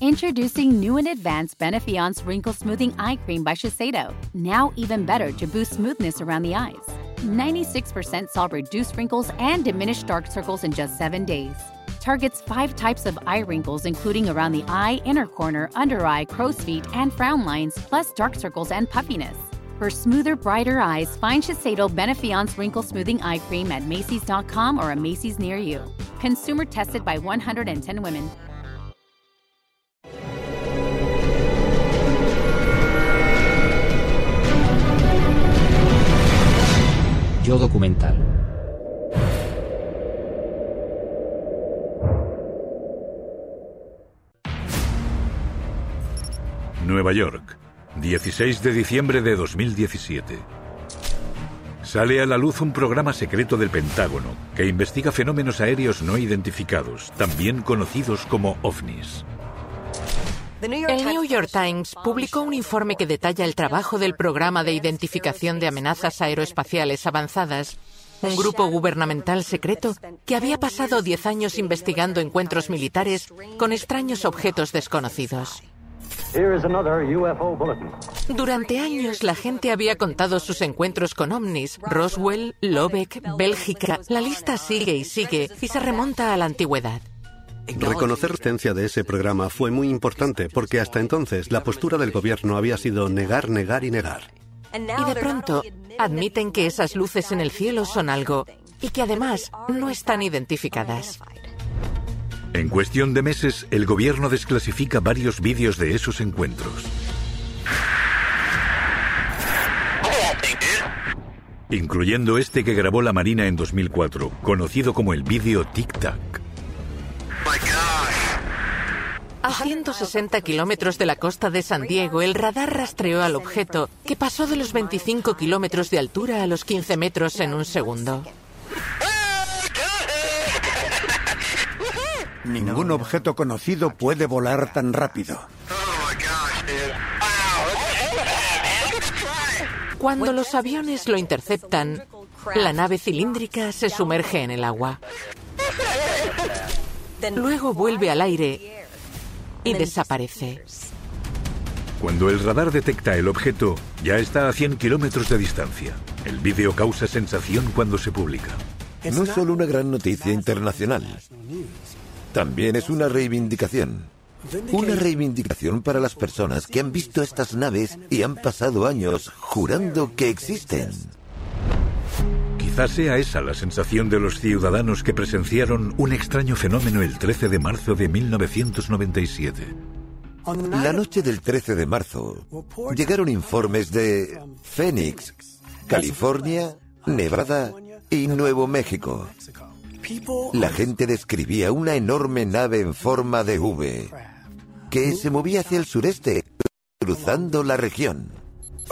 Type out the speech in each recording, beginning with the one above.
Introducing new and advanced Benefiance Wrinkle Smoothing Eye Cream by Shiseido. Now even better to boost smoothness around the eyes. 96% solve reduced wrinkles and diminished dark circles in just seven days. Targets five types of eye wrinkles, including around the eye, inner corner, under eye, crow's feet, and frown lines, plus dark circles and puffiness. For smoother, brighter eyes, find Shiseido Benefiance Wrinkle Smoothing Eye Cream at Macy's.com or a Macy's near you. Consumer tested by 110 women. Documental. Nueva York, 16 de diciembre de 2017. Sale a la luz un programa secreto del Pentágono que investiga fenómenos aéreos no identificados, también conocidos como ovnis. El New York Times publicó un informe que detalla el trabajo del Programa de Identificación de Amenazas Aeroespaciales Avanzadas, un grupo gubernamental secreto que había pasado 10 años investigando encuentros militares con extraños objetos desconocidos. Durante años la gente había contado sus encuentros con ovnis, Roswell, Lobeck, Bélgica. La lista sigue y sigue y se remonta a la antigüedad. Reconocer la existencia de ese programa fue muy importante porque hasta entonces la postura del gobierno había sido negar, negar y negar. Y de pronto admiten que esas luces en el cielo son algo y que además no están identificadas. En cuestión de meses, el gobierno desclasifica varios vídeos de esos encuentros. Incluyendo este que grabó la Marina en 2004, conocido como el vídeo Tic Tac. A 160 kilómetros de la costa de San Diego, el radar rastreó al objeto, que pasó de los 25 kilómetros de altura a los 15 metros en un segundo. Ningún objeto conocido puede volar tan rápido. Cuando los aviones lo interceptan, la nave cilíndrica se sumerge en el agua. Luego vuelve al aire y desaparece. Cuando el radar detecta el objeto, ya está a 100 kilómetros de distancia. El vídeo causa sensación cuando se publica. No es solo una gran noticia internacional, también es una reivindicación. Una reivindicación para las personas que han visto estas naves y han pasado años jurando que existen. Quizás sea esa la sensación de los ciudadanos que presenciaron un extraño fenómeno el 13 de marzo de 1997. La noche del 13 de marzo llegaron informes de Phoenix, California, Nevada y Nuevo México. La gente describía una enorme nave en forma de V que se movía hacia el sureste, cruzando la región.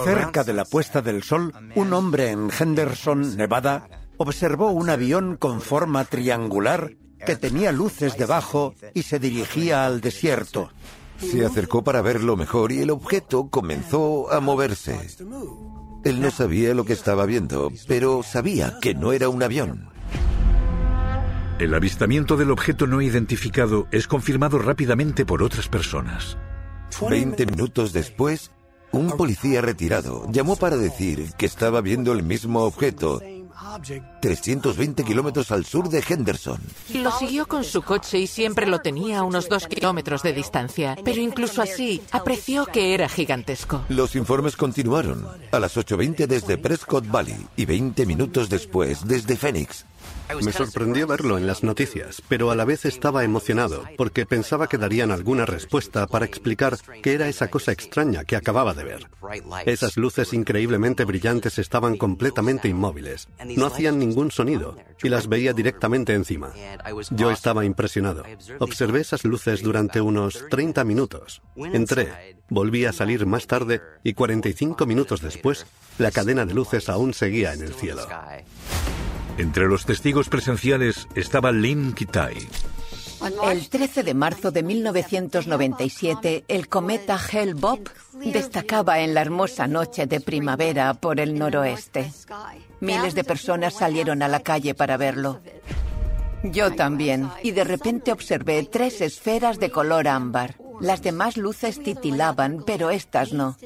Cerca de la puesta del sol, un hombre en Henderson, Nevada, observó un avión con forma triangular que tenía luces debajo y se dirigía al desierto. Se acercó para verlo mejor y el objeto comenzó a moverse. Él no sabía lo que estaba viendo, pero sabía que no era un avión. El avistamiento del objeto no identificado es confirmado rápidamente por otras personas. Veinte minutos después, un policía retirado llamó para decir que estaba viendo el mismo objeto 320 kilómetros al sur de Henderson. Lo siguió con su coche y siempre lo tenía a unos dos kilómetros de distancia, pero incluso así apreció que era gigantesco. Los informes continuaron. A las 8.20 desde Prescott Valley y 20 minutos después desde Phoenix. Me sorprendió verlo en las noticias, pero a la vez estaba emocionado, porque pensaba que darían alguna respuesta para explicar qué era esa cosa extraña que acababa de ver. Esas luces increíblemente brillantes estaban completamente inmóviles, no hacían ningún sonido, y las veía directamente encima. Yo estaba impresionado. Observé esas luces durante unos 30 minutos. Entré, volví a salir más tarde y 45 minutos después, la cadena de luces aún seguía en el cielo. Entre los testigos presenciales estaba Lin Kitai. El 13 de marzo de 1997, el cometa Hale-Bopp destacaba en la hermosa noche de primavera por el noroeste. Miles de personas salieron a la calle para verlo. Yo también, y de repente observé tres esferas de color ámbar. Las demás luces titilaban, pero estas no.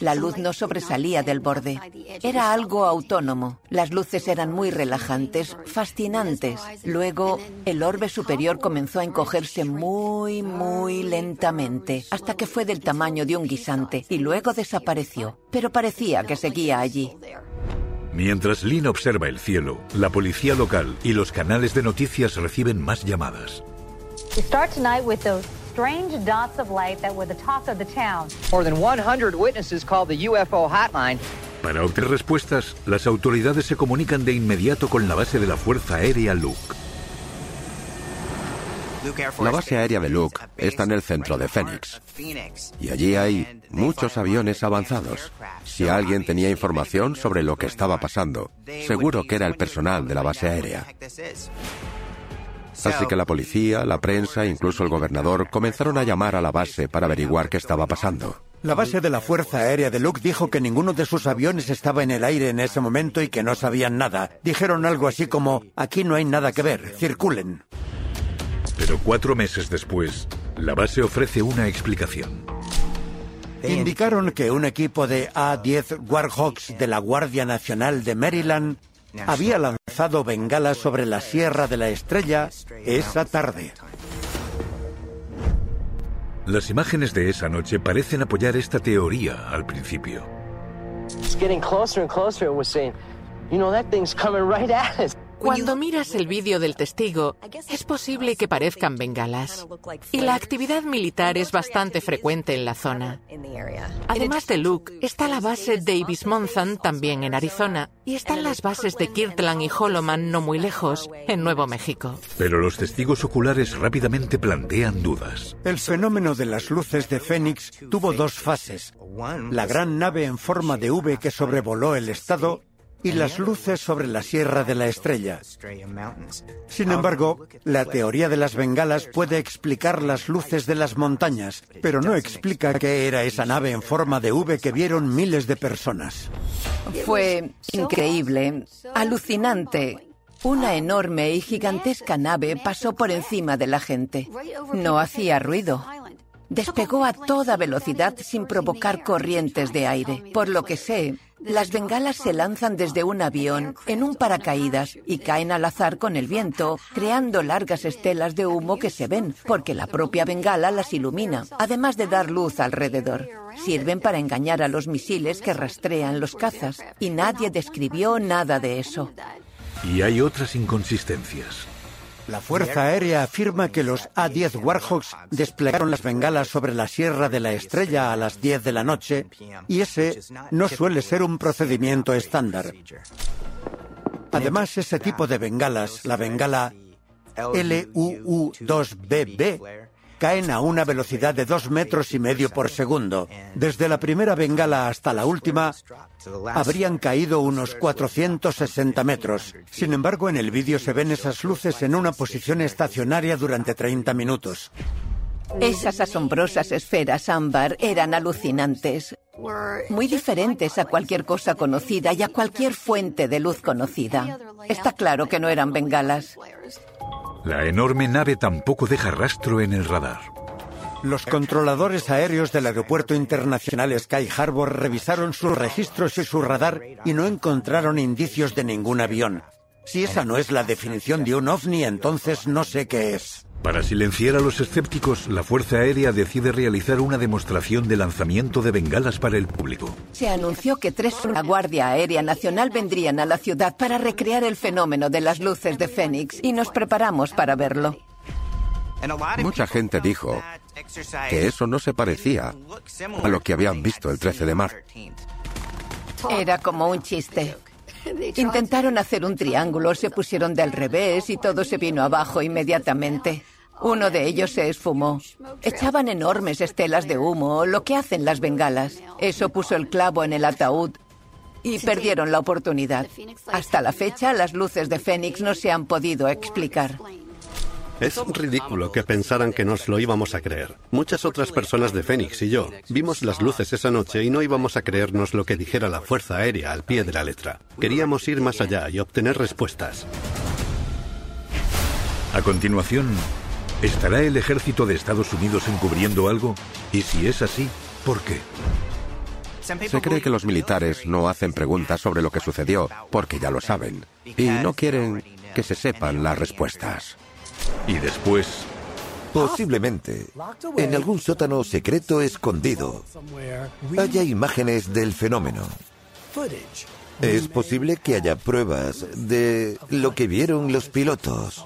La luz no sobresalía del borde. Era algo autónomo. Las luces eran muy relajantes, fascinantes. Luego, el orbe superior comenzó a encogerse muy, muy lentamente, hasta que fue del tamaño de un guisante, y luego desapareció. Pero parecía que seguía allí. Mientras Lynn observa el cielo, la policía local y los canales de noticias reciben más llamadas. Strange dots of light that were the talk of the town. More than 100 witnesses called the UFO hotline. Para obtener respuestas, las autoridades se comunican de inmediato con la base de la Fuerza Aérea Luke. La base aérea de Luke está en el centro de Phoenix. Y allí hay muchos aviones avanzados. Si alguien tenía información sobre lo que estaba pasando, seguro que era el personal de la base aérea. Así que la policía, la prensa, incluso el gobernador comenzaron a llamar a la base para averiguar qué estaba pasando. La base de la Fuerza Aérea de Luke dijo que ninguno de sus aviones estaba en el aire en ese momento y que no sabían nada. Dijeron algo así como, aquí no hay nada que ver, circulen. Pero cuatro meses después, la base ofrece una explicación. Indicaron que un equipo de A-10 Warhawks de la Guardia Nacional de Maryland había lanzado bengalas sobre la Sierra de la Estrella esa tarde. Las imágenes de esa noche parecen apoyar esta teoría al principio. Cuando miras el vídeo del testigo, es posible que parezcan bengalas. Y la actividad militar es bastante frecuente en la zona. Además de Luke, está la base Davis Monthan también en Arizona y están las bases de Kirtland y Holloman no muy lejos, en Nuevo México. Pero los testigos oculares rápidamente plantean dudas. El fenómeno de las luces de Fénix tuvo dos fases. La gran nave en forma de V que sobrevoló el estado y las luces sobre la Sierra de la Estrella. Sin embargo, la teoría de las bengalas puede explicar las luces de las montañas, pero no explica qué era esa nave en forma de V que vieron miles de personas. Fue increíble, alucinante. Una enorme y gigantesca nave pasó por encima de la gente. No hacía ruido. Despegó a toda velocidad sin provocar corrientes de aire. Por lo que sé, las bengalas se lanzan desde un avión en un paracaídas y caen al azar con el viento, creando largas estelas de humo que se ven, porque la propia bengala las ilumina, además de dar luz alrededor. Sirven para engañar a los misiles que rastrean los cazas, y nadie describió nada de eso. Y hay otras inconsistencias. La Fuerza Aérea afirma que los A-10 Warhawks desplegaron las bengalas sobre la Sierra de la Estrella a las 10 de la noche y ese no suele ser un procedimiento estándar. Además, ese tipo de bengalas, la bengala LUU-2BB, caen a una velocidad de dos metros y medio por segundo. Desde la primera bengala hasta la última, habrían caído unos 460 metros. Sin embargo, en el vídeo se ven esas luces en una posición estacionaria durante 30 minutos. Esas asombrosas esferas ámbar eran alucinantes, muy diferentes a cualquier cosa conocida y a cualquier fuente de luz conocida. Está claro que no eran bengalas. La enorme nave tampoco deja rastro en el radar. Los controladores aéreos del Aeropuerto Internacional Sky Harbor revisaron sus registros y su radar y no encontraron indicios de ningún avión. Si esa no es la definición de un ovni, entonces no sé qué es. Para silenciar a los escépticos, la Fuerza Aérea decide realizar una demostración de lanzamiento de bengalas para el público. Se anunció que tres de la Guardia Aérea Nacional vendrían a la ciudad para recrear el fenómeno de las luces de Fénix y nos preparamos para verlo. Mucha gente dijo que eso no se parecía a lo que habían visto el 13 de marzo. Era como un chiste. Intentaron hacer un triángulo, se pusieron del revés y todo se vino abajo inmediatamente. Uno de ellos se esfumó. Echaban enormes estelas de humo, lo que hacen las bengalas. Eso puso el clavo en el ataúd y perdieron la oportunidad. Hasta la fecha, las luces de Fénix no se han podido explicar. Es ridículo que pensaran que nos lo íbamos a creer. Muchas otras personas de Fénix y yo vimos las luces esa noche y no íbamos a creernos lo que dijera la Fuerza Aérea al pie de la letra. Queríamos ir más allá y obtener respuestas. A continuación, ¿estará el ejército de Estados Unidos encubriendo algo? Y si es así, ¿por qué? Se cree que los militares no hacen preguntas sobre lo que sucedió porque ya lo saben y no quieren que se sepan las respuestas. Y después... Posiblemente, en algún sótano secreto escondido, haya imágenes del fenómeno. Es posible que haya pruebas de lo que vieron los pilotos.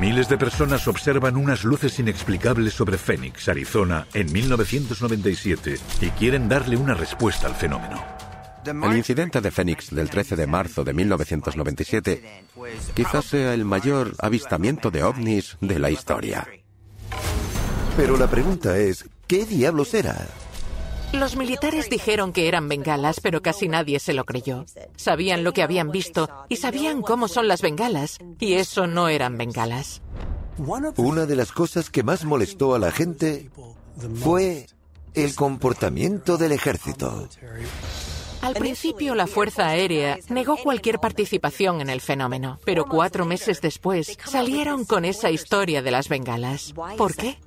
Miles de personas observan unas luces inexplicables sobre Phoenix, Arizona, en 1997 y quieren darle una respuesta al fenómeno. El incidente de Phoenix del 13 de marzo de 1997 quizás sea el mayor avistamiento de ovnis de la historia. Pero la pregunta es, ¿qué diablos era? Los militares dijeron que eran bengalas, pero casi nadie se lo creyó. Sabían lo que habían visto y sabían cómo son las bengalas, y eso no eran bengalas. Una de las cosas que más molestó a la gente fue el comportamiento del ejército. Al principio la Fuerza Aérea negó cualquier participación en el fenómeno, pero cuatro meses después salieron con esa historia de las bengalas. ¿Por qué?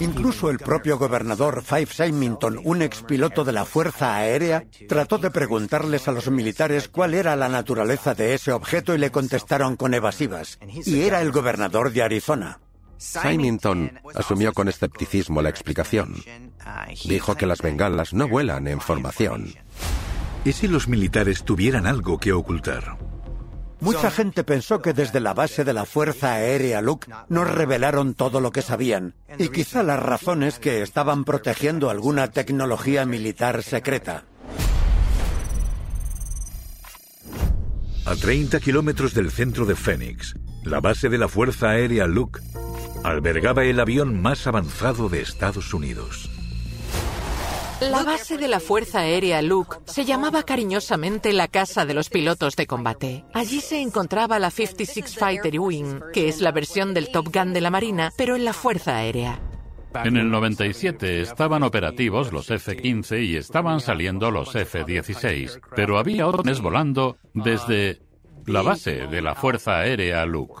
Incluso el propio gobernador Five Symington, un expiloto de la Fuerza Aérea, trató de preguntarles a los militares cuál era la naturaleza de ese objeto y le contestaron con evasivas. Y era el gobernador de Arizona. Symington asumió con escepticismo la explicación. Dijo que las bengalas no vuelan en formación. ¿Y si los militares tuvieran algo que ocultar? Mucha gente pensó que desde la base de la Fuerza Aérea Luke nos revelaron todo lo que sabían, y quizá las razones que estaban protegiendo alguna tecnología militar secreta. A 30 kilómetros del centro de Phoenix, la base de la Fuerza Aérea Luke albergaba el avión más avanzado de Estados Unidos. La base de la Fuerza Aérea Luke se llamaba cariñosamente la Casa de los Pilotos de Combate. Allí se encontraba la 56 Fighter Wing, que es la versión del Top Gun de la Marina, pero en la Fuerza Aérea. En el 97 estaban operativos los F-15 y estaban saliendo los F-16, pero había órdenes volando desde la base de la Fuerza Aérea Luke.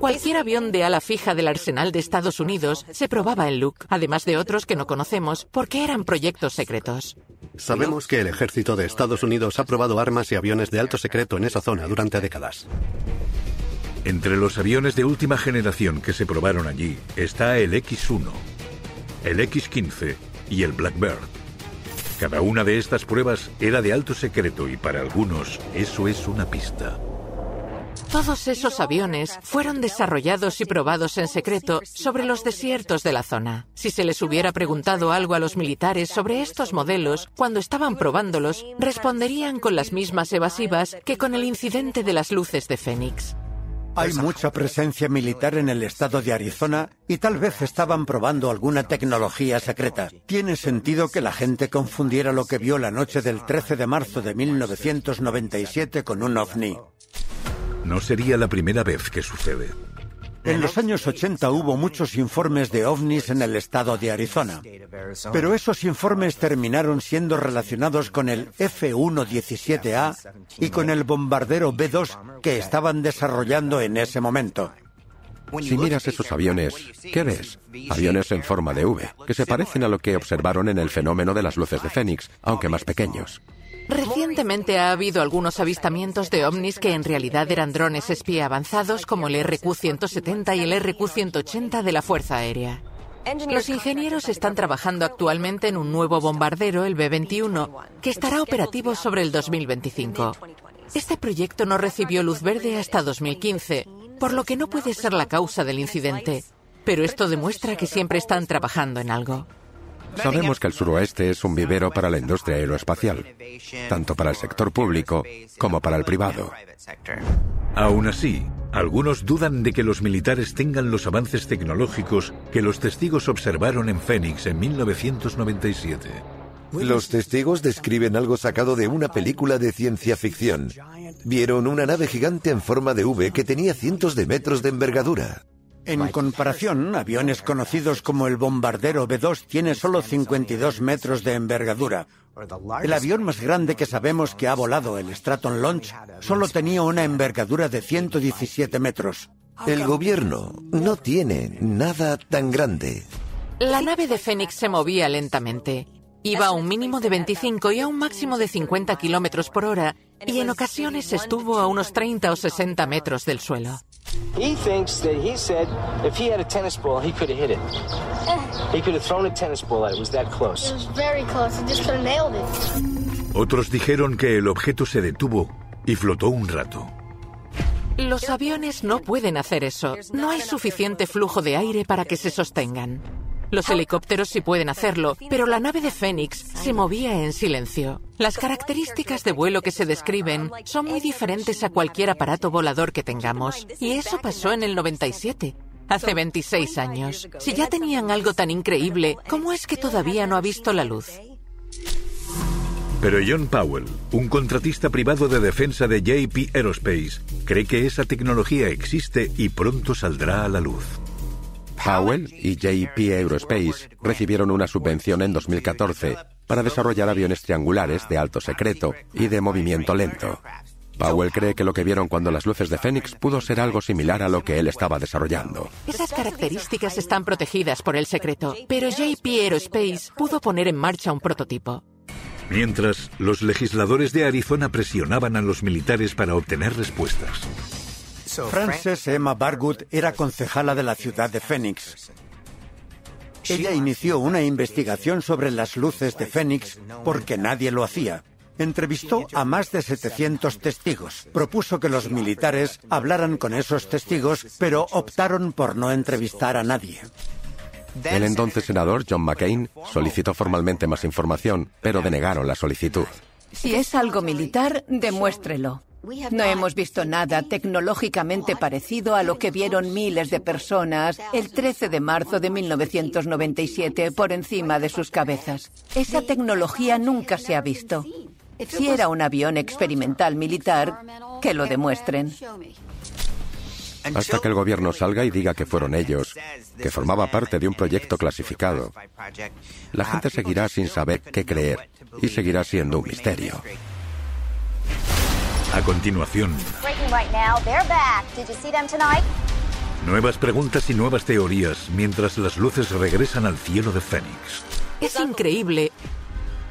Cualquier avión de ala fija del arsenal de Estados Unidos se probaba en Luke, además de otros que no conocemos, porque eran proyectos secretos. Sabemos que el ejército de Estados Unidos ha probado armas y aviones de alto secreto en esa zona durante décadas. Entre los aviones de última generación que se probaron allí está el X-1, el X-15 y el Blackbird. Cada una de estas pruebas era de alto secreto y para algunos eso es una pista. Todos esos aviones fueron desarrollados y probados en secreto sobre los desiertos de la zona. Si se les hubiera preguntado algo a los militares sobre estos modelos cuando estaban probándolos, responderían con las mismas evasivas que con el incidente de las luces de Fénix. Hay mucha presencia militar en el estado de Arizona y tal vez estaban probando alguna tecnología secreta. Tiene sentido que la gente confundiera lo que vio la noche del 13 de marzo de 1997 con un ovni. No sería la primera vez que sucede. En los años 80 hubo muchos informes de ovnis en el estado de Arizona, pero esos informes terminaron siendo relacionados con el F-117A y con el bombardero B-2 que estaban desarrollando en ese momento. Si miras esos aviones, ¿qué ves? Aviones en forma de V, que se parecen a lo que observaron en el fenómeno de las luces de Fénix, aunque más pequeños. Recientemente ha habido algunos avistamientos de ovnis que en realidad eran drones espía avanzados como el RQ-170 y el RQ-180 de la Fuerza Aérea. Los ingenieros están trabajando actualmente en un nuevo bombardero, el B-21, que estará operativo sobre el 2025. Este proyecto no recibió luz verde hasta 2015, por lo que no puede ser la causa del incidente. Pero esto demuestra que siempre están trabajando en algo. Sabemos que el suroeste es un vivero para la industria aeroespacial, tanto para el sector público como para el privado. Aún así, algunos dudan de que los militares tengan los avances tecnológicos que los testigos observaron en Phoenix en 1997. Los testigos describen algo sacado de una película de ciencia ficción. Vieron una nave gigante en forma de V que tenía cientos de metros de envergadura. En comparación, aviones conocidos como el bombardero B-2 tiene solo 52 metros de envergadura. El avión más grande que sabemos que ha volado, el Stratton Launch, solo tenía una envergadura de 117 metros. El gobierno no tiene nada tan grande. La nave de Phoenix se movía lentamente. Iba a un mínimo de 25 y a un máximo de 50 kilómetros por hora, y en ocasiones estuvo a unos 30 o 60 metros del suelo. He thinks that he said if he had a tennis ball, he could have hit it. He could have thrown a tennis ball at it. was that close. It was very close. He just could have nailed it. Otros dijeron que el objeto se detuvo y flotó un rato. Los aviones no pueden hacer eso. No hay suficiente flujo de aire para que se sostengan. Los helicópteros sí pueden hacerlo, pero la nave de Phoenix se movía en silencio. Las características de vuelo que se describen son muy diferentes a cualquier aparato volador que tengamos. Y eso pasó en el 97. Hace 26 años. Si ya tenían algo tan increíble, ¿cómo es que todavía no ha visto la luz? Pero John Powell, un contratista privado de defensa de JP Aerospace, cree que esa tecnología existe y pronto saldrá a la luz. Powell y JP Aerospace recibieron una subvención en 2014 para desarrollar aviones triangulares de alto secreto y de movimiento lento. Powell cree que lo que vieron cuando las luces de Phoenix pudo ser algo similar a lo que él estaba desarrollando. Esas características están protegidas por el secreto, pero JP Aerospace pudo poner en marcha un prototipo. Mientras, los legisladores de Arizona presionaban a los militares para obtener respuestas. Frances Emma Bargood era concejala de la ciudad de Phoenix. Ella inició una investigación sobre las luces de Phoenix porque nadie lo hacía. Entrevistó a más de 700 testigos. Propuso que los militares hablaran con esos testigos, pero optaron por no entrevistar a nadie. El entonces senador John McCain solicitó formalmente más información, pero denegaron la solicitud. Si es algo militar, demuéstrelo. No hemos visto nada tecnológicamente parecido a lo que vieron miles de personas el 13 de marzo de 1997 por encima de sus cabezas. Esa tecnología nunca se ha visto. Si era un avión experimental militar, que lo demuestren. Hasta que el gobierno salga y diga que fueron ellos, que formaba parte de un proyecto clasificado, la gente seguirá sin saber qué creer y seguirá siendo un misterio. A continuación, nuevas preguntas y nuevas teorías mientras las luces regresan al cielo de Fénix. Es increíble.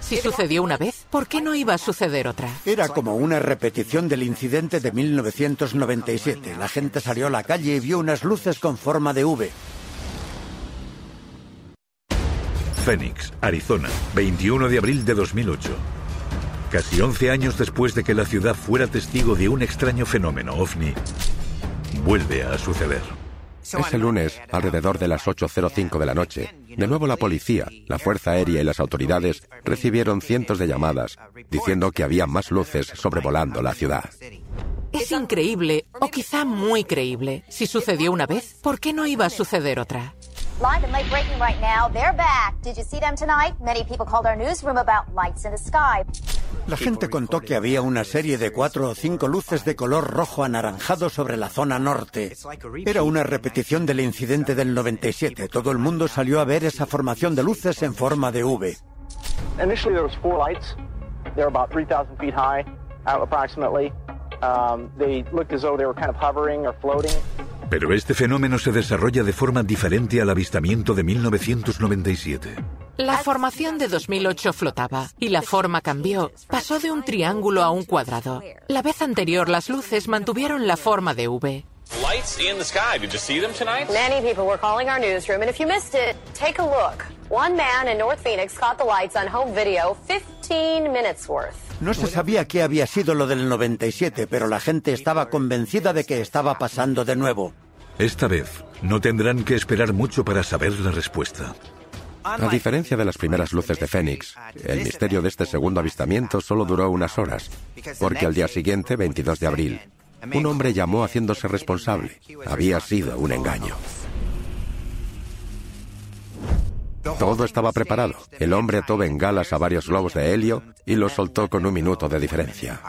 Si sucedió una vez, ¿por qué no iba a suceder otra? Era como una repetición del incidente de 1997. La gente salió a la calle y vio unas luces con forma de V. Phoenix, Arizona, 21 de abril de 2008. Casi 11 años después de que la ciudad fuera testigo de un extraño fenómeno ovni, vuelve a suceder. Ese lunes, alrededor de las 8.05 de la noche, de nuevo la policía, la Fuerza Aérea y las autoridades recibieron cientos de llamadas diciendo que había más luces sobrevolando la ciudad. Es increíble, o quizá muy creíble. Si sucedió una vez, ¿por qué no iba a suceder otra? Live and late breaking right now. They're back. Did you see them tonight? Many people called our newsroom about lights in the sky. La gente contó que había una serie de cuatro o cinco luces de color rojo anaranjado sobre la zona norte. Era una repetición del incidente del 97. Todo el mundo salió a ver esa formación de luces en forma de V. Initially there was four lights. They were about 3,000 feet high, approximately. Um, they looked as though they were kind of hovering or floating. Pero este fenómeno se desarrolla de forma diferente al avistamiento de 1997. La formación de 2008 flotaba y la forma cambió. Pasó de un triángulo a un cuadrado. La vez anterior las luces mantuvieron la forma de V. Lights in the sky. Did you see them tonight? Many people were calling our newsroom, and if you missed it, take a look. One man in North Phoenix caught the lights on home video 15 minutes worth. No se sabía qué había sido lo del 97, pero la gente estaba convencida de que estaba pasando de nuevo. Esta vez no tendrán que esperar mucho para saber la respuesta. A diferencia de las primeras luces de Fénix, el misterio de este segundo avistamiento solo duró unas horas, porque al día siguiente, 22 de abril, un hombre llamó haciéndose responsable. Había sido un engaño. Todo estaba preparado. El hombre ató bengalas a varios globos de helio y los soltó con un minuto de diferencia.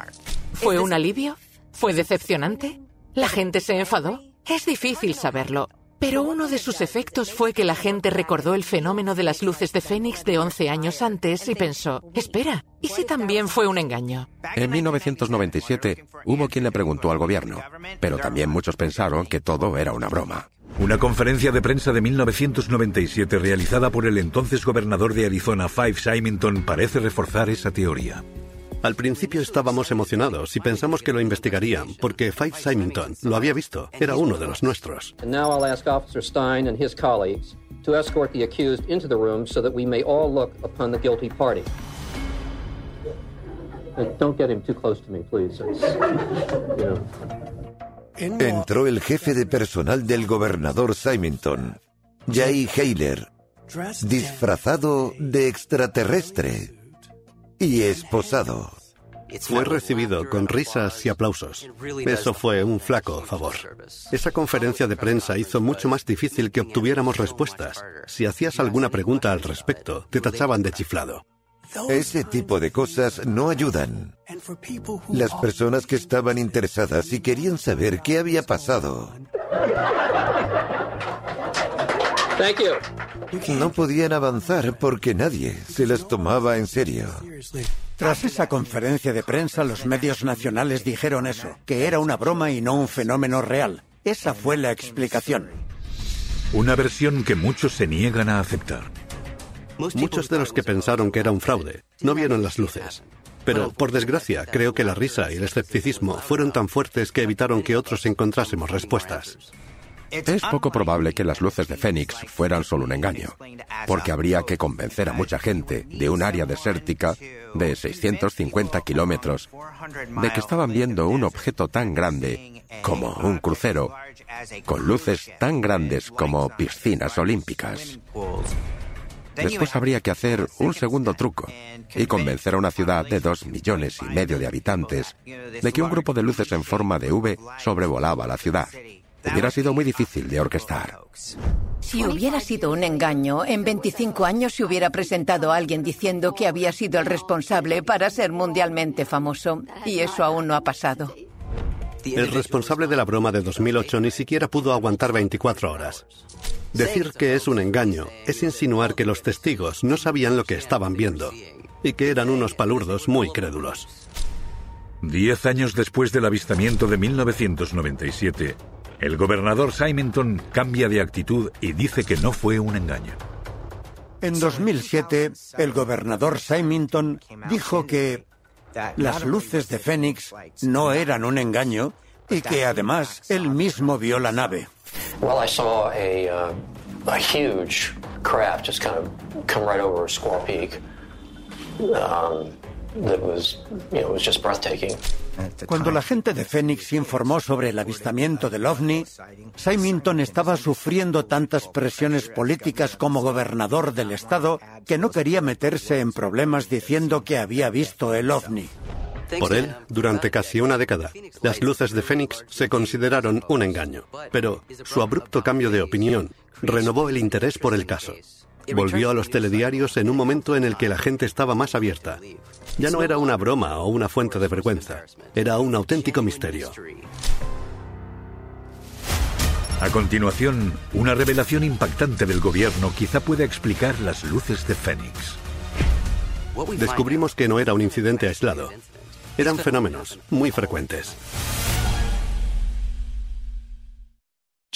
¿Fue un alivio? ¿Fue decepcionante? ¿La gente se enfadó? Es difícil saberlo. Pero uno de sus efectos fue que la gente recordó el fenómeno de las luces de Fénix de 11 años antes y pensó, espera, ¿y si también fue un engaño? En 1997 hubo quien le preguntó al gobierno, pero también muchos pensaron que todo era una broma. Una conferencia de prensa de 1997 realizada por el entonces gobernador de Arizona, Five Symington, parece reforzar esa teoría. Al principio estábamos emocionados y pensamos que lo investigarían, porque Five Symington lo había visto, era uno de los nuestros. now I'll ask Officer Stein and his colleagues to escort the accused into the room so that we may all look upon the guilty party. And don't get him too close to me, please. It's, you know. Entró el jefe de personal del gobernador Symington, Jay Hayler, disfrazado de extraterrestre y esposado. Fue recibido con risas y aplausos. Eso fue un flaco favor. Esa conferencia de prensa hizo mucho más difícil que obtuviéramos respuestas. Si hacías alguna pregunta al respecto, te tachaban de chiflado. Ese tipo de cosas no ayudan. Las personas que estaban interesadas y querían saber qué había pasado. No podían avanzar porque nadie se las tomaba en serio. Tras esa conferencia de prensa, los medios nacionales dijeron eso, que era una broma y no un fenómeno real. Esa fue la explicación. Una versión que muchos se niegan a aceptar. Muchos de los que pensaron que era un fraude no vieron las luces. Pero, por desgracia, creo que la risa y el escepticismo fueron tan fuertes que evitaron que otros encontrásemos respuestas. Es poco probable que las luces de Fénix fueran solo un engaño, porque habría que convencer a mucha gente de un área desértica de 650 kilómetros de que estaban viendo un objeto tan grande como un crucero, con luces tan grandes como piscinas olímpicas. Después habría que hacer un segundo truco y convencer a una ciudad de dos millones y medio de habitantes de que un grupo de luces en forma de V sobrevolaba la ciudad. Hubiera sido muy difícil de orquestar. Si hubiera sido un engaño, en 25 años se hubiera presentado a alguien diciendo que había sido el responsable para ser mundialmente famoso. Y eso aún no ha pasado. El responsable de la broma de 2008 ni siquiera pudo aguantar 24 horas. Decir que es un engaño es insinuar que los testigos no sabían lo que estaban viendo y que eran unos palurdos muy crédulos. Diez años después del avistamiento de 1997, el gobernador Symington cambia de actitud y dice que no fue un engaño. En 2007, el gobernador Symington dijo que las luces de Fénix no eran un engaño y que además él mismo vio la nave. Well, I saw a, uh, a huge craft just kind of come right over Squaw Peak. Um, Cuando la gente de Phoenix informó sobre el avistamiento del ovni, Symington estaba sufriendo tantas presiones políticas como gobernador del estado que no quería meterse en problemas diciendo que había visto el ovni. Por él, durante casi una década, las luces de Fénix se consideraron un engaño. Pero su abrupto cambio de opinión renovó el interés por el caso. Volvió a los telediarios en un momento en el que la gente estaba más abierta. Ya no era una broma o una fuente de vergüenza, era un auténtico misterio. A continuación, una revelación impactante del gobierno quizá pueda explicar las luces de Fénix. Descubrimos que no era un incidente aislado. Eran fenómenos muy frecuentes.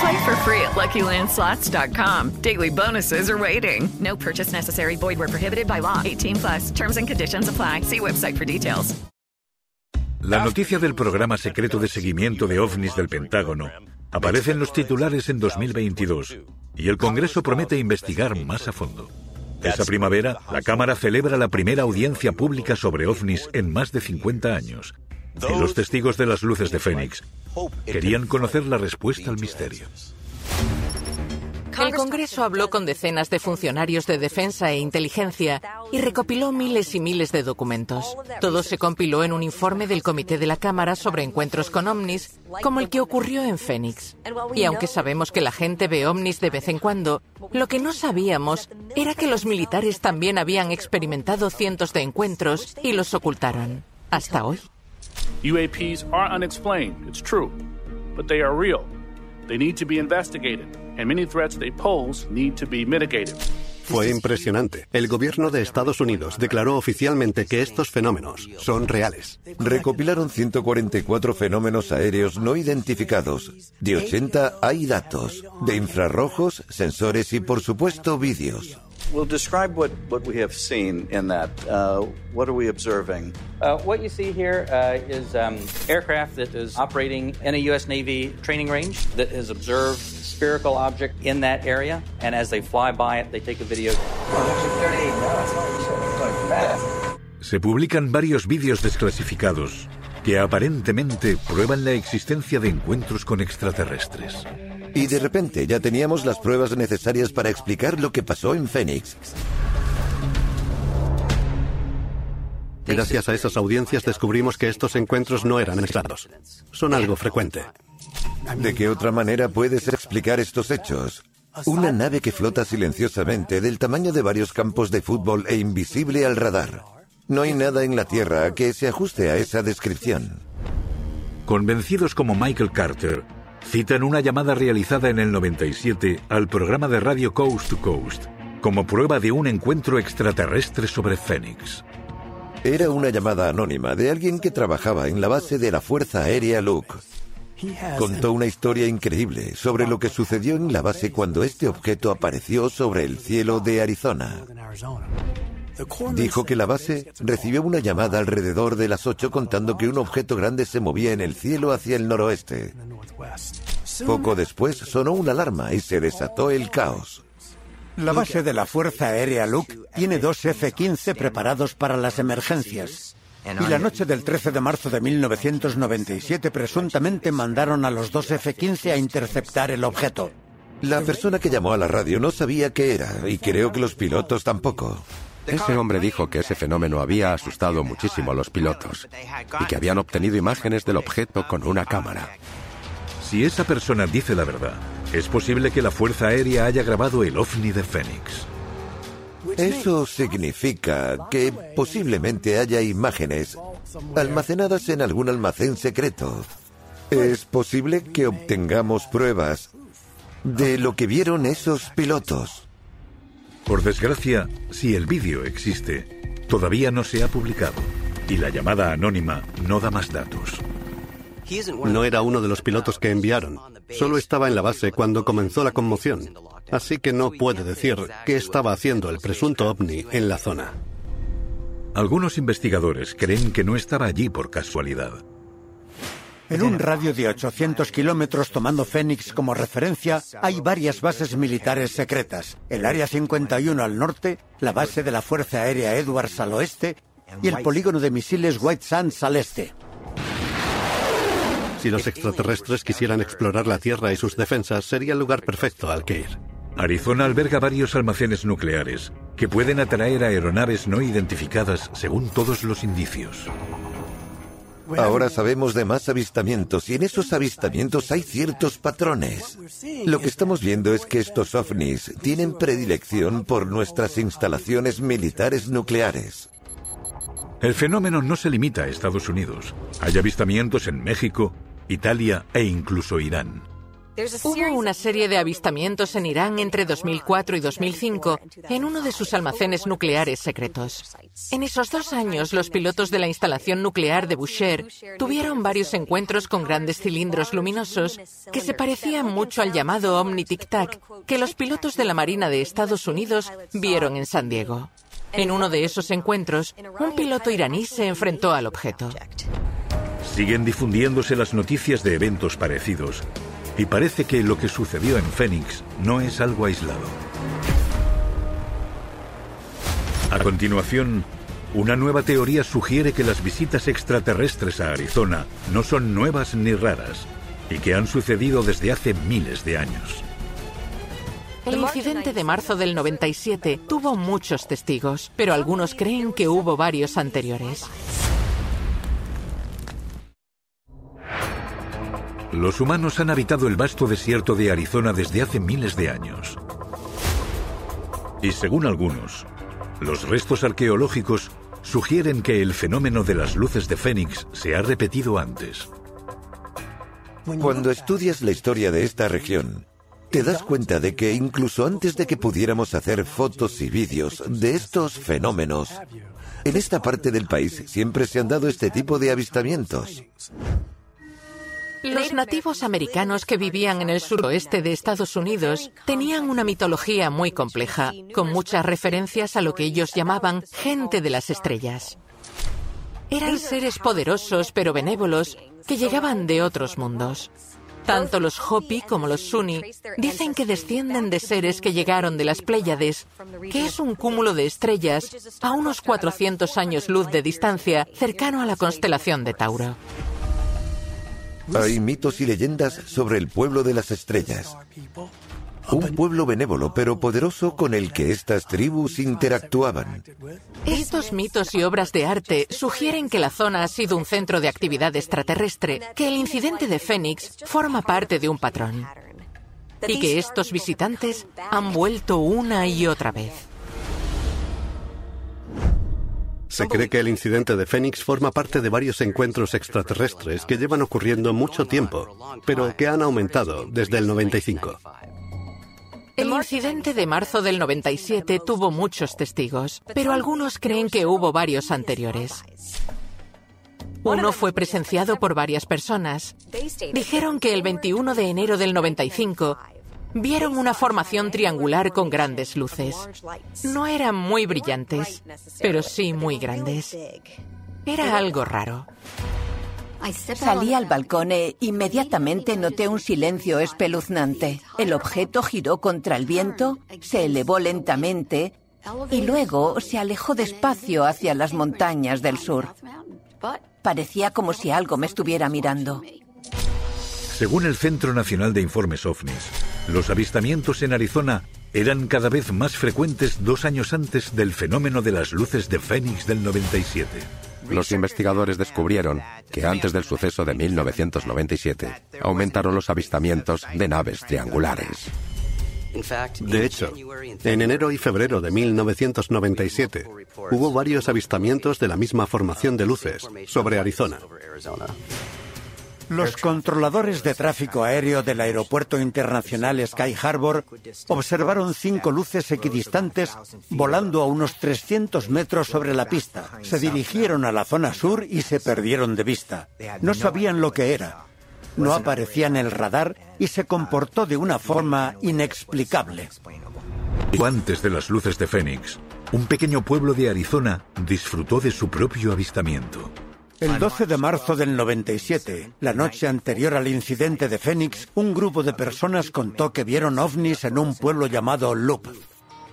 Play for free at LuckyLandSlots.com. Daily bonuses are waiting. No purchase necessary. Void where prohibited by law. 18 plus. Terms and conditions apply. See website for details. La noticia del programa secreto de seguimiento de ovnis del Pentágono aparece en los titulares en 2022 y el Congreso promete investigar más a fondo. Esa primavera, la Cámara celebra la primera audiencia pública sobre ovnis en más de 50 años. Y los testigos de las luces de Fénix querían conocer la respuesta al misterio. El Congreso habló con decenas de funcionarios de defensa e inteligencia y recopiló miles y miles de documentos. Todo se compiló en un informe del Comité de la Cámara sobre encuentros con ovnis, como el que ocurrió en Phoenix. Y aunque sabemos que la gente ve ovnis de vez en cuando, lo que no sabíamos era que los militares también habían experimentado cientos de encuentros y los ocultaron. Hasta hoy. UAPs are unexplained, it's true, but they are real. They need to be investigated, and many threats they pose need to be mitigated. Fue impresionante. El gobierno de Estados Unidos declaró oficialmente que estos fenómenos son reales. Recopilaron 144 fenómenos aéreos no identificados. De 80 hay datos. De infrarrojos, sensores y por supuesto vídeos. We'll describe what, what we have seen in that. Uh, what are we observing? Uh, what you see here uh, is um, aircraft that is operating in a U.S. Navy training range that has observed spherical object in that area, and as they fly by it, they take a video. Se publican varios vídeos desclasificados que aparentemente prueban la existencia de encuentros con extraterrestres. Y de repente ya teníamos las pruebas necesarias para explicar lo que pasó en Phoenix. Gracias a esas audiencias descubrimos que estos encuentros no eran aislados. Son algo frecuente. ¿De qué otra manera puedes explicar estos hechos? Una nave que flota silenciosamente del tamaño de varios campos de fútbol e invisible al radar. No hay nada en la Tierra que se ajuste a esa descripción. Convencidos como Michael Carter, citan una llamada realizada en el 97 al programa de radio Coast to Coast como prueba de un encuentro extraterrestre sobre Phoenix. Era una llamada anónima de alguien que trabajaba en la base de la Fuerza Aérea Luke. Contó una historia increíble sobre lo que sucedió en la base cuando este objeto apareció sobre el cielo de Arizona. Dijo que la base recibió una llamada alrededor de las 8 contando que un objeto grande se movía en el cielo hacia el noroeste. Poco después sonó una alarma y se desató el caos. La base de la Fuerza Aérea Luke tiene dos F-15 preparados para las emergencias. Y la noche del 13 de marzo de 1997 presuntamente mandaron a los dos F-15 a interceptar el objeto. La persona que llamó a la radio no sabía qué era y creo que los pilotos tampoco. Ese hombre dijo que ese fenómeno había asustado muchísimo a los pilotos y que habían obtenido imágenes del objeto con una cámara. Si esa persona dice la verdad, es posible que la Fuerza Aérea haya grabado el ovni de Phoenix. Eso significa que posiblemente haya imágenes almacenadas en algún almacén secreto. Es posible que obtengamos pruebas de lo que vieron esos pilotos. Por desgracia, si el vídeo existe, todavía no se ha publicado y la llamada anónima no da más datos. No era uno de los pilotos que enviaron. Solo estaba en la base cuando comenzó la conmoción. Así que no puede decir qué estaba haciendo el presunto ovni en la zona. Algunos investigadores creen que no estaba allí por casualidad. En un radio de 800 kilómetros, tomando Phoenix como referencia, hay varias bases militares secretas. El Área 51 al norte, la base de la Fuerza Aérea Edwards al oeste y el polígono de misiles White Sands al este. Si los extraterrestres quisieran explorar la Tierra y sus defensas, sería el lugar perfecto al que ir. Arizona alberga varios almacenes nucleares que pueden atraer aeronaves no identificadas según todos los indicios. Ahora sabemos de más avistamientos y en esos avistamientos hay ciertos patrones. Lo que estamos viendo es que estos ovnis tienen predilección por nuestras instalaciones militares nucleares. El fenómeno no se limita a Estados Unidos. Hay avistamientos en México, Italia e incluso Irán. Hubo una serie de avistamientos en Irán entre 2004 y 2005 en uno de sus almacenes nucleares secretos. En esos dos años, los pilotos de la instalación nuclear de Boucher tuvieron varios encuentros con grandes cilindros luminosos que se parecían mucho al llamado Omni Tic Tac que los pilotos de la Marina de Estados Unidos vieron en San Diego. En uno de esos encuentros, un piloto iraní se enfrentó al objeto. Siguen difundiéndose las noticias de eventos parecidos, y parece que lo que sucedió en Phoenix no es algo aislado. A continuación, una nueva teoría sugiere que las visitas extraterrestres a Arizona no son nuevas ni raras, y que han sucedido desde hace miles de años. El incidente de marzo del 97 tuvo muchos testigos, pero algunos creen que hubo varios anteriores. Los humanos han habitado el vasto desierto de Arizona desde hace miles de años. Y según algunos, los restos arqueológicos sugieren que el fenómeno de las luces de Fénix se ha repetido antes. Cuando estudias la historia de esta región, te das cuenta de que incluso antes de que pudiéramos hacer fotos y vídeos de estos fenómenos, en esta parte del país siempre se han dado este tipo de avistamientos. Los nativos americanos que vivían en el suroeste de Estados Unidos tenían una mitología muy compleja, con muchas referencias a lo que ellos llamaban gente de las estrellas. Eran seres poderosos pero benévolos que llegaban de otros mundos. Tanto los Hopi como los Sunni dicen que descienden de seres que llegaron de las Pléyades, que es un cúmulo de estrellas a unos 400 años luz de distancia cercano a la constelación de Tauro. Hay mitos y leyendas sobre el pueblo de las estrellas. Un pueblo benévolo pero poderoso con el que estas tribus interactuaban. Estos mitos y obras de arte sugieren que la zona ha sido un centro de actividad extraterrestre, que el incidente de Fénix forma parte de un patrón y que estos visitantes han vuelto una y otra vez. Se cree que el incidente de Fénix forma parte de varios encuentros extraterrestres que llevan ocurriendo mucho tiempo, pero que han aumentado desde el 95. El incidente de marzo del 97 tuvo muchos testigos, pero algunos creen que hubo varios anteriores. Uno fue presenciado por varias personas. Dijeron que el 21 de enero del 95 vieron una formación triangular con grandes luces. No eran muy brillantes, pero sí muy grandes. Era algo raro. Salí al balcón e inmediatamente noté un silencio espeluznante. El objeto giró contra el viento, se elevó lentamente y luego se alejó despacio hacia las montañas del sur. Parecía como si algo me estuviera mirando. Según el Centro Nacional de Informes OVNIs, los avistamientos en Arizona eran cada vez más frecuentes dos años antes del fenómeno de las luces de Fénix del 97. Los investigadores descubrieron que antes del suceso de 1997 aumentaron los avistamientos de naves triangulares. De hecho, en enero y febrero de 1997 hubo varios avistamientos de la misma formación de luces sobre Arizona. Los controladores de tráfico aéreo del Aeropuerto Internacional Sky Harbor observaron cinco luces equidistantes volando a unos 300 metros sobre la pista. Se dirigieron a la zona sur y se perdieron de vista. No sabían lo que era. No aparecía en el radar y se comportó de una forma inexplicable. Antes de las luces de Fénix, un pequeño pueblo de Arizona disfrutó de su propio avistamiento. El 12 de marzo del 97, la noche anterior al incidente de Phoenix, un grupo de personas contó que vieron ovnis en un pueblo llamado Loop.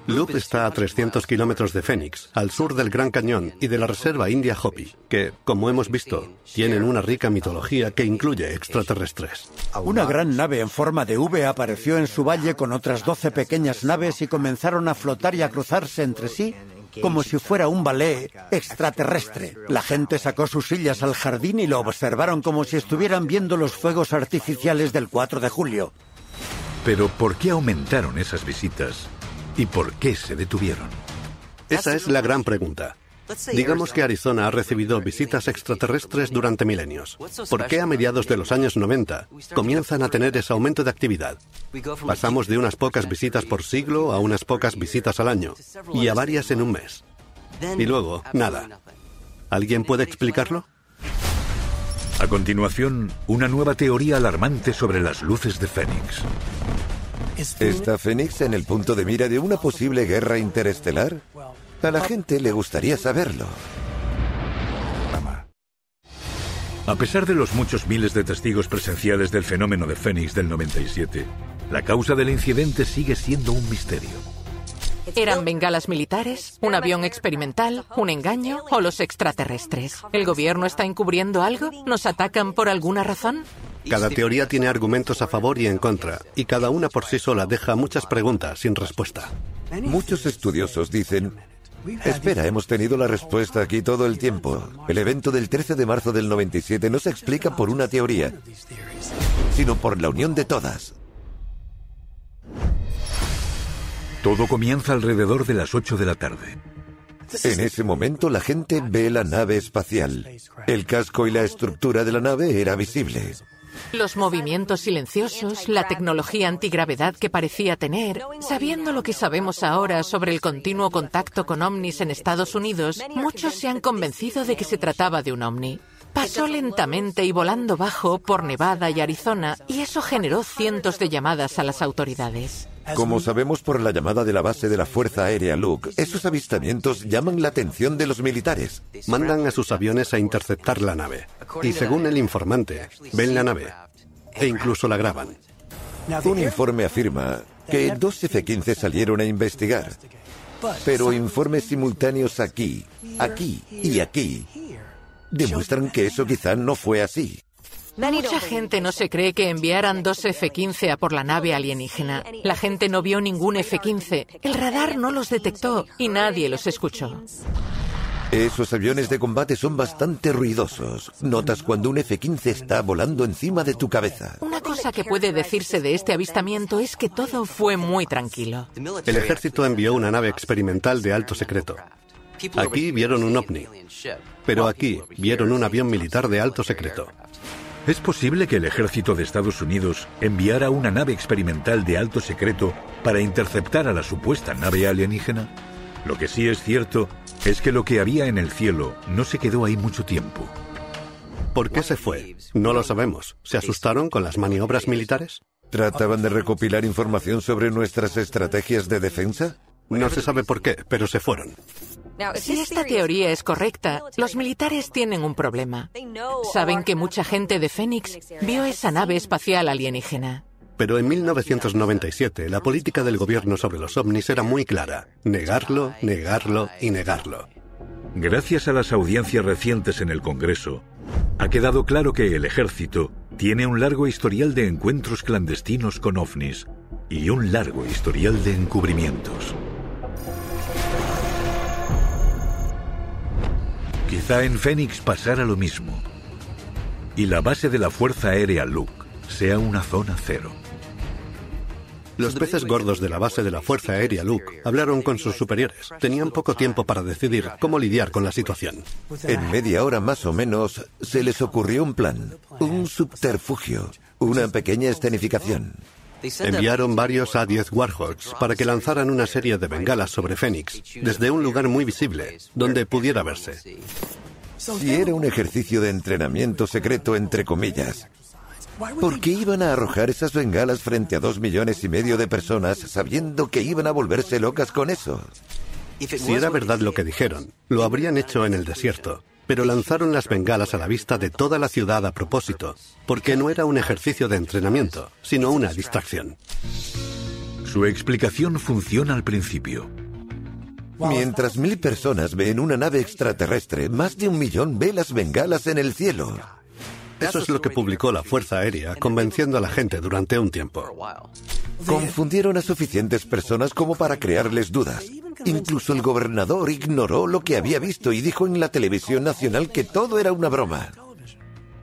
Loop está a 300 kilómetros de Phoenix, al sur del Gran Cañón y de la Reserva India Hopi, que, como hemos visto, tienen una rica mitología que incluye extraterrestres. Una gran nave en forma de V apareció en su valle con otras 12 pequeñas naves y comenzaron a flotar y a cruzarse entre sí como si fuera un ballet extraterrestre. La gente sacó sus sillas al jardín y lo observaron como si estuvieran viendo los fuegos artificiales del 4 de julio. Pero ¿por qué aumentaron esas visitas ¿Y por qué se detuvieron? Esa es la gran pregunta. Digamos que Arizona ha recibido visitas extraterrestres durante milenios. ¿Por qué a mediados de los años 90 comienzan a tener ese aumento de actividad? Pasamos de unas pocas visitas por siglo a unas pocas visitas al año y a varias en un mes. Y luego, nada. ¿Alguien puede explicarlo? A continuación, una nueva teoría alarmante sobre las luces de Fénix. ¿Está Fénix en el punto de mira de una posible guerra interestelar? A la gente le gustaría saberlo. A pesar de los muchos miles de testigos presenciales del fenómeno de Fénix del 97, la causa del incidente sigue siendo un misterio. ¿Eran bengalas militares, un avión experimental, un engaño o los extraterrestres? ¿El gobierno está encubriendo algo? ¿Nos atacan por alguna razón? Cada teoría tiene argumentos a favor y en contra, y cada una por sí sola deja muchas preguntas sin respuesta. Muchos estudiosos dicen, espera, hemos tenido la respuesta aquí todo el tiempo. El evento del 13 de marzo del 97 no se explica por una teoría, sino por la unión de todas. Todo comienza alrededor de las 8 de la tarde. En ese momento la gente ve la nave espacial. El casco y la estructura de la nave era visible. Los movimientos silenciosos, la tecnología antigravedad que parecía tener, sabiendo lo que sabemos ahora sobre el continuo contacto con ovnis en Estados Unidos, muchos se han convencido de que se trataba de un ovni. Pasó lentamente y volando bajo por Nevada y Arizona y eso generó cientos de llamadas a las autoridades. Como sabemos por la llamada de la base de la Fuerza Aérea Luke, esos avistamientos llaman la atención de los militares. Mandan a sus aviones a interceptar la nave. Y según el informante, ven la nave. E incluso la graban. Un informe afirma que dos F-15 salieron a investigar. Pero informes simultáneos aquí, aquí y aquí demuestran que eso quizá no fue así. Mucha gente no se cree que enviaran dos F-15 a por la nave alienígena. La gente no vio ningún F-15. El radar no los detectó y nadie los escuchó. Esos aviones de combate son bastante ruidosos. Notas cuando un F-15 está volando encima de tu cabeza. Una cosa que puede decirse de este avistamiento es que todo fue muy tranquilo. El ejército envió una nave experimental de alto secreto. Aquí vieron un ovni, pero aquí vieron un avión militar de alto secreto. ¿Es posible que el ejército de Estados Unidos enviara una nave experimental de alto secreto para interceptar a la supuesta nave alienígena? Lo que sí es cierto es que lo que había en el cielo no se quedó ahí mucho tiempo. ¿Por qué se fue? No lo sabemos. ¿Se asustaron con las maniobras militares? ¿Trataban de recopilar información sobre nuestras estrategias de defensa? No se sabe por qué, pero se fueron. Si esta teoría es correcta, los militares tienen un problema. Saben que mucha gente de Phoenix vio esa nave espacial alienígena. Pero en 1997 la política del gobierno sobre los ovnis era muy clara. Negarlo, negarlo y negarlo. Gracias a las audiencias recientes en el Congreso, ha quedado claro que el ejército tiene un largo historial de encuentros clandestinos con ovnis y un largo historial de encubrimientos. Quizá en Phoenix pasara lo mismo. Y la base de la Fuerza Aérea Luke sea una zona cero. Los peces gordos de la base de la Fuerza Aérea Luke hablaron con sus superiores. Tenían poco tiempo para decidir cómo lidiar con la situación. En media hora más o menos se les ocurrió un plan, un subterfugio, una pequeña escenificación. Enviaron varios A-10 Warhawks para que lanzaran una serie de bengalas sobre Phoenix, desde un lugar muy visible, donde pudiera verse. Si era un ejercicio de entrenamiento secreto, entre comillas, ¿por qué iban a arrojar esas bengalas frente a dos millones y medio de personas sabiendo que iban a volverse locas con eso? Si era verdad lo que dijeron, lo habrían hecho en el desierto, pero lanzaron las bengalas a la vista de toda la ciudad a propósito, porque no era un ejercicio de entrenamiento, sino una distracción. Su explicación funciona al principio. Mientras mil personas ven una nave extraterrestre, más de un millón ve las bengalas en el cielo. Eso es lo que publicó la Fuerza Aérea, convenciendo a la gente durante un tiempo. Confundieron a suficientes personas como para crearles dudas. Incluso el gobernador ignoró lo que había visto y dijo en la televisión nacional que todo era una broma.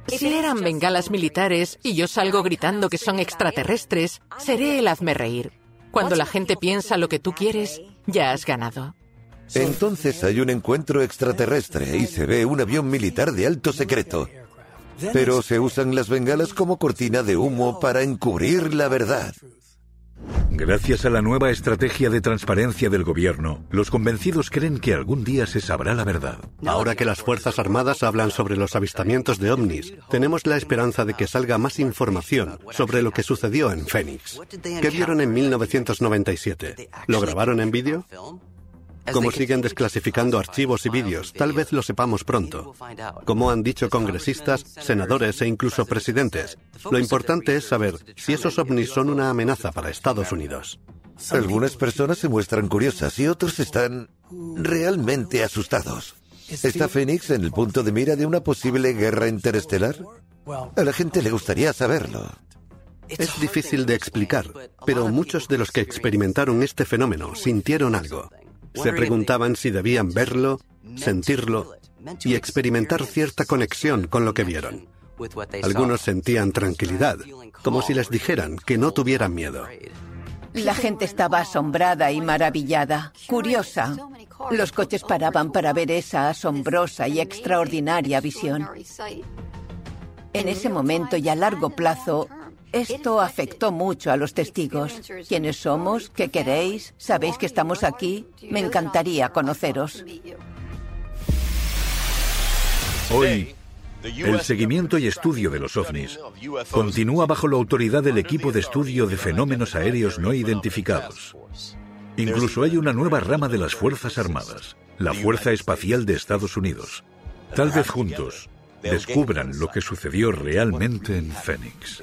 Si eran bengalas militares y yo salgo gritando que son extraterrestres, seré el hazme reír. Cuando la gente piensa lo que tú quieres, ya has ganado. Entonces hay un encuentro extraterrestre y se ve un avión militar de alto secreto. Pero se usan las bengalas como cortina de humo para encubrir la verdad. Gracias a la nueva estrategia de transparencia del gobierno, los convencidos creen que algún día se sabrá la verdad. Ahora que las Fuerzas Armadas hablan sobre los avistamientos de ovnis, tenemos la esperanza de que salga más información sobre lo que sucedió en Phoenix. ¿Qué vieron en 1997? ¿Lo grabaron en vídeo? Como siguen desclasificando archivos y vídeos, tal vez lo sepamos pronto. Como han dicho congresistas, senadores e incluso presidentes, lo importante es saber si esos ovnis son una amenaza para Estados Unidos. Algunas personas se muestran curiosas y otros están realmente asustados. ¿Está Phoenix en el punto de mira de una posible guerra interestelar? A la gente le gustaría saberlo. Es difícil de explicar, pero muchos de los que experimentaron este fenómeno sintieron algo. Se preguntaban si debían verlo, sentirlo y experimentar cierta conexión con lo que vieron. Algunos sentían tranquilidad, como si les dijeran que no tuvieran miedo. La gente estaba asombrada y maravillada, curiosa. Los coches paraban para ver esa asombrosa y extraordinaria visión. En ese momento y a largo plazo, esto afectó mucho a los testigos. ¿Quiénes somos? ¿Qué queréis? ¿Sabéis que estamos aquí? Me encantaría conoceros. Hoy, el seguimiento y estudio de los ovnis continúa bajo la autoridad del equipo de estudio de fenómenos aéreos no identificados. Incluso hay una nueva rama de las Fuerzas Armadas, la Fuerza Espacial de Estados Unidos. Tal vez juntos descubran lo que sucedió realmente en Phoenix.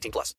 18 plus.